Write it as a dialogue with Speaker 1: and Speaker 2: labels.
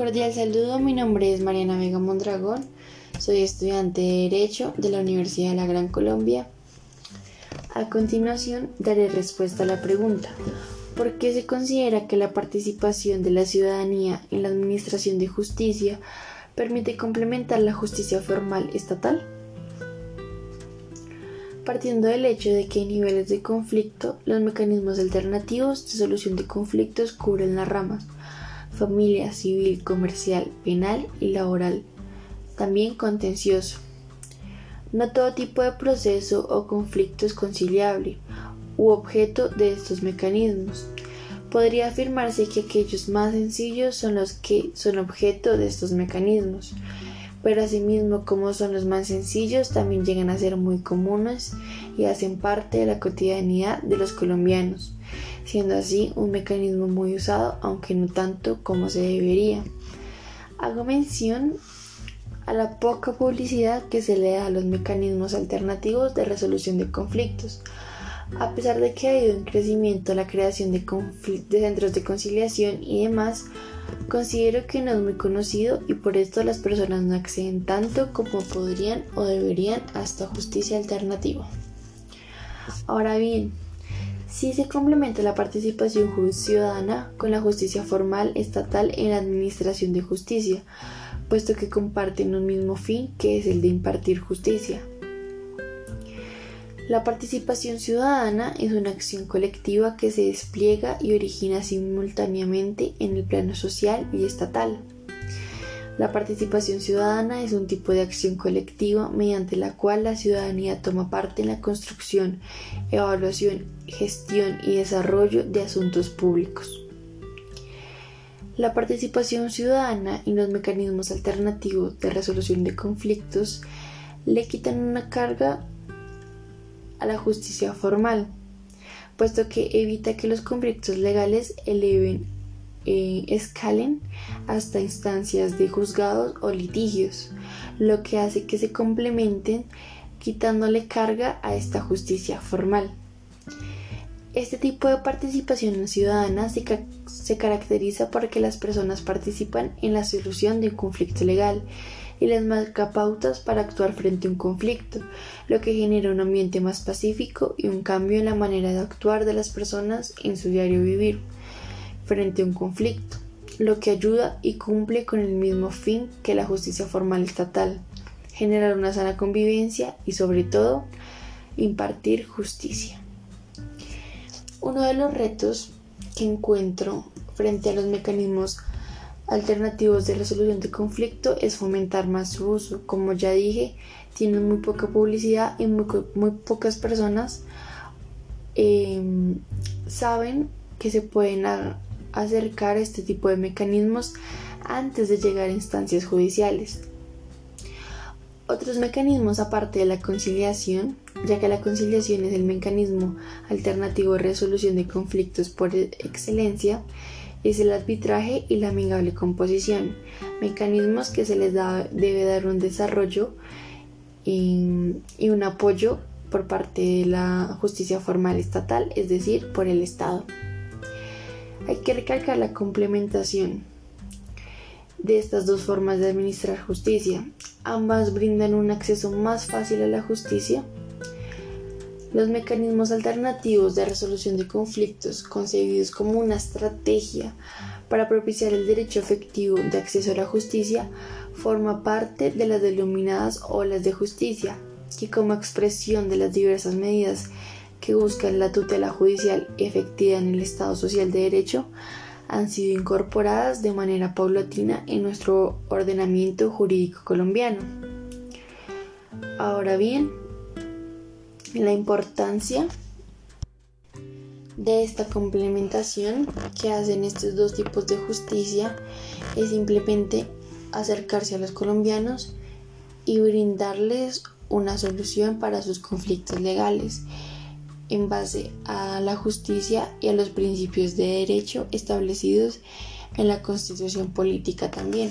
Speaker 1: cordial saludo, mi nombre es Mariana Vega Mondragón, soy estudiante de Derecho de la Universidad de la Gran Colombia. A continuación daré respuesta a la pregunta, ¿por qué se considera que la participación de la ciudadanía en la administración de justicia permite complementar la justicia formal estatal? Partiendo del hecho de que en niveles de conflicto, los mecanismos alternativos de solución de conflictos cubren las ramas familia, civil, comercial, penal y laboral, también contencioso. No todo tipo de proceso o conflicto es conciliable u objeto de estos mecanismos. Podría afirmarse que aquellos más sencillos son los que son objeto de estos mecanismos, pero asimismo como son los más sencillos también llegan a ser muy comunes y hacen parte de la cotidianidad de los colombianos siendo así un mecanismo muy usado, aunque no tanto como se debería. Hago mención a la poca publicidad que se le da a los mecanismos alternativos de resolución de conflictos. A pesar de que ha ido en crecimiento la creación de, de centros de conciliación y demás, considero que no es muy conocido y por esto las personas no acceden tanto como podrían o deberían a esta justicia alternativa. Ahora bien, si se complementa la participación ciudadana con la justicia formal estatal en la administración de justicia, puesto que comparten un mismo fin que es el de impartir justicia. La participación ciudadana es una acción colectiva que se despliega y origina simultáneamente en el plano social y estatal. La participación ciudadana es un tipo de acción colectiva mediante la cual la ciudadanía toma parte en la construcción, evaluación, gestión y desarrollo de asuntos públicos. La participación ciudadana y los mecanismos alternativos de resolución de conflictos le quitan una carga a la justicia formal, puesto que evita que los conflictos legales eleven eh, escalen hasta instancias de juzgados o litigios, lo que hace que se complementen quitándole carga a esta justicia formal. Este tipo de participación ciudadana se, se, caracteriza porque las personas participan en la solución de un conflicto legal y les marca pautas para actuar frente a un conflicto, lo que genera un ambiente más pacífico y un cambio en la manera de actuar de las personas en su diario vivir frente a un conflicto, lo que ayuda y cumple con el mismo fin que la justicia formal estatal, generar una sana convivencia y sobre todo impartir justicia. Uno de los retos que encuentro frente a los mecanismos alternativos de resolución de conflicto es fomentar más su uso. Como ya dije, tienen muy poca publicidad y muy, pocas personas em, saben que se pueden acercar este tipo de mecanismos antes de llegar a instancias judiciales. Otros mecanismos aparte de la conciliación, ya que la conciliación es el mecanismo alternativo de resolución de conflictos por excelencia, es el arbitraje y la amigable composición, mecanismos que se les debe dar un desarrollo y un apoyo por parte de la justicia formal estatal, es decir, por el Estado. Hay que recalcar la complementación de estas dos formas de administrar justicia. Ambas brindan un acceso más fácil a la justicia. Los mecanismos alternativos de resolución de conflictos, concebidos como una estrategia para propiciar el derecho efectivo de acceso a la justicia, forma parte de las denominadas olas de justicia, que como expresión de las diversas medidas que buscan la tutela judicial efectiva en el Estado Social de Derecho han sido incorporadas de manera paulatina en nuestro ordenamiento jurídico colombiano. Ahora bien, la importancia de esta complementación que hacen estos dos tipos de justicia es simplemente acercarse a los colombianos y brindarles una solución para sus conflictos legales en base a la justicia y a los principios de derecho establecidos en la constitución política también.